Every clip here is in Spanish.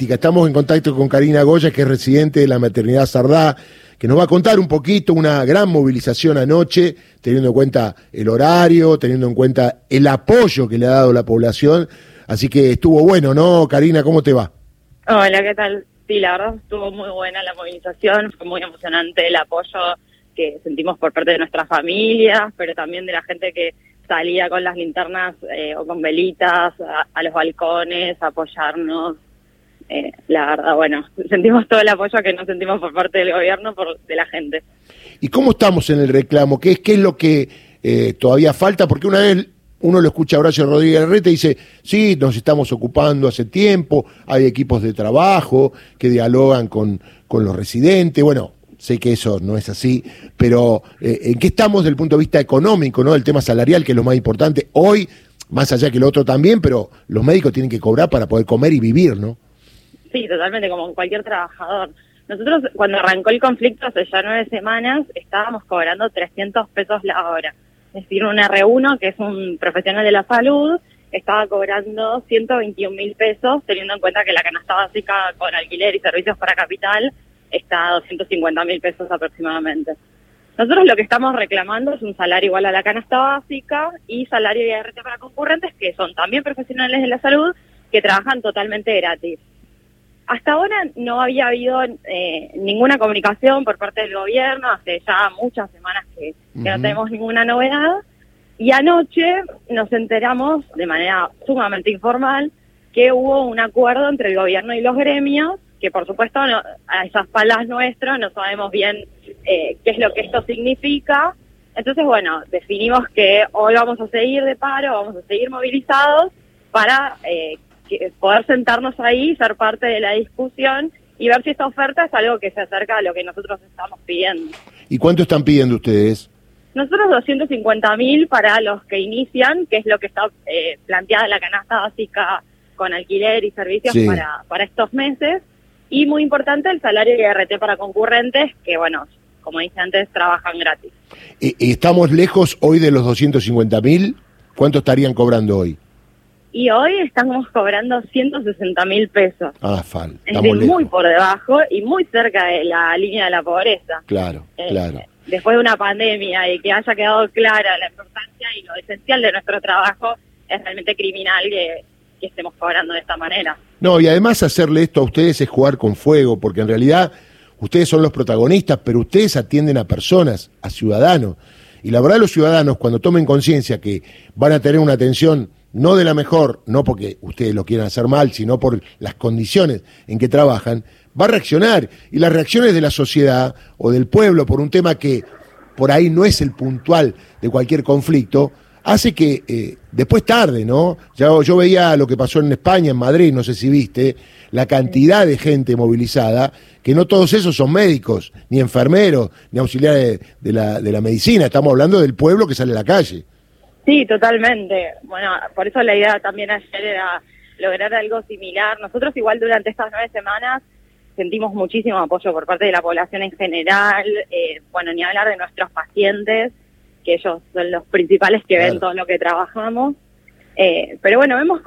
Estamos en contacto con Karina Goya, que es residente de la maternidad Sardá, que nos va a contar un poquito una gran movilización anoche, teniendo en cuenta el horario, teniendo en cuenta el apoyo que le ha dado la población. Así que estuvo bueno, ¿no, Karina? ¿Cómo te va? Hola, ¿qué tal? Sí, la verdad estuvo muy buena la movilización, fue muy emocionante el apoyo que sentimos por parte de nuestras familias, pero también de la gente que salía con las linternas eh, o con velitas a los balcones a apoyarnos eh, la verdad, bueno, sentimos todo el apoyo que no sentimos por parte del gobierno, por de la gente. ¿Y cómo estamos en el reclamo? ¿Qué es, qué es lo que eh, todavía falta? Porque una vez uno lo escucha a Horacio Rodríguez Larreta y dice, sí, nos estamos ocupando hace tiempo, hay equipos de trabajo que dialogan con, con los residentes, bueno, sé que eso no es así, pero eh, ¿en qué estamos desde el punto de vista económico, no? El tema salarial, que es lo más importante. Hoy, más allá que lo otro también, pero los médicos tienen que cobrar para poder comer y vivir, ¿no? Sí, totalmente, como cualquier trabajador. Nosotros, cuando arrancó el conflicto hace ya nueve semanas, estábamos cobrando 300 pesos la hora. Es decir, un R1, que es un profesional de la salud, estaba cobrando 121 mil pesos, teniendo en cuenta que la canasta básica con alquiler y servicios para capital está a 250 mil pesos aproximadamente. Nosotros lo que estamos reclamando es un salario igual a la canasta básica y salario de IRT para concurrentes, que son también profesionales de la salud, que trabajan totalmente gratis. Hasta ahora no había habido eh, ninguna comunicación por parte del gobierno, hace ya muchas semanas que, no tenemos ninguna novedad. Y anoche nos enteramos de manera sumamente informal que hubo un acuerdo entre el gobierno y los gremios, que por supuesto a esas palas nuestras no sabemos bien eh, qué es lo que esto significa. Entonces, bueno, definimos que hoy vamos a seguir de paro, vamos a seguir movilizados para eh, poder sentarnos ahí, ser parte de la discusión y ver si esta oferta es algo que se acerca a lo que nosotros estamos pidiendo. ¿Y cuánto están pidiendo ustedes? Nosotros 250 mil para los que inician, que es lo que está eh, planteada la canasta básica con alquiler y servicios para, para estos meses. Y muy importante el salario de RT para concurrentes, que bueno, como dije antes, trabajan gratis. ¿Y, estamos lejos hoy de los 250 mil? ¿Cuánto estarían cobrando hoy? Y hoy estamos cobrando 160 mil pesos. Ah, falta. Es muy por debajo y muy cerca de la línea de la pobreza. Claro, eh, claro. Después de una pandemia y que haya quedado clara la importancia y lo esencial de nuestro trabajo, es realmente criminal que, que estemos cobrando de esta manera. No, y además hacerle esto a ustedes es jugar con fuego, porque en realidad ustedes son los protagonistas, pero ustedes atienden a personas, a ciudadanos. Y la verdad los ciudadanos, cuando tomen conciencia que van a tener una atención no de la mejor, no porque ustedes lo quieran hacer mal, sino por las condiciones en que trabajan, va a reaccionar. Y las reacciones de la sociedad o del pueblo por un tema que por ahí no es el puntual de cualquier conflicto, hace que eh, después tarde, ¿no? Ya, yo veía lo que pasó en España, en Madrid, no sé si viste, la cantidad de gente movilizada, que no todos esos son médicos, ni enfermeros, ni auxiliares de la, de la medicina, estamos hablando del pueblo que sale a la calle. Sí, totalmente. Bueno, por eso la idea también ayer era lograr algo similar. Nosotros igual durante estas nueve semanas sentimos muchísimo apoyo por parte de la población en general, eh, bueno, ni hablar de nuestros pacientes, que ellos son los principales que ven todo lo que trabajamos. Eh, pero bueno, vemos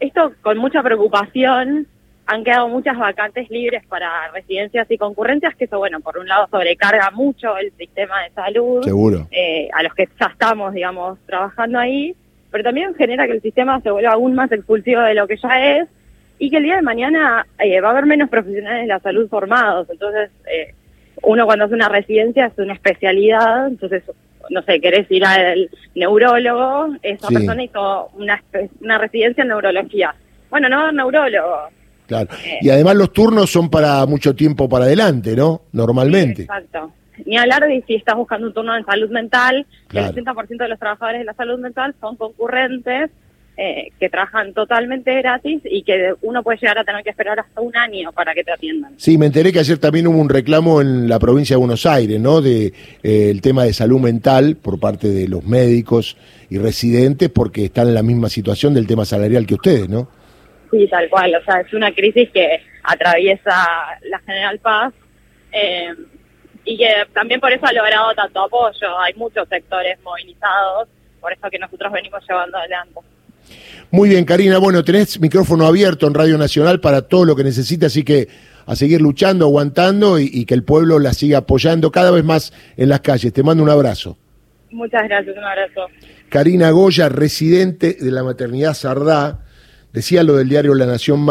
esto con mucha preocupación han quedado muchas vacantes libres para residencias y concurrencias, que eso, bueno, por un lado sobrecarga mucho el sistema de salud. Seguro. Eh, a los que ya estamos, digamos, trabajando ahí, pero también genera que el sistema se vuelva aún más expulsivo de lo que ya es y que el día de mañana eh, va a haber menos profesionales de la salud formados. Entonces, eh, uno cuando hace una residencia es una especialidad, entonces, no sé, querés ir al neurólogo, esa persona hizo una, una residencia en neurología. Bueno, no neurólogo, Claro. Y además los turnos son para mucho tiempo para adelante, ¿no? Normalmente. exacto. Ni hablar de si estás buscando un turno en salud mental, el 80% de los trabajadores de la salud mental son concurrentes eh, que trabajan totalmente gratis y que uno puede llegar a tener que esperar hasta un año para que te atiendan. Sí, me enteré que ayer también hubo un reclamo en la provincia de Buenos Aires, ¿no? De eh, el tema de salud mental por parte de los médicos y residentes porque están en la misma situación del tema salarial que ustedes, ¿no? Sí, tal cual. O sea, es una crisis que atraviesa la General Paz eh, y que también por eso ha logrado tanto apoyo. Hay muchos sectores movilizados, por eso que nosotros venimos llevando adelante. Muy bien, Karina. Bueno, tenés micrófono abierto en Radio Nacional para todo lo que necesites, así que a seguir luchando, aguantando y, y que el pueblo la siga apoyando cada vez más en las calles. Te mando un abrazo. Muchas gracias, un abrazo. Karina Goya, residente de la maternidad Sardá, decía lo del diario La Nación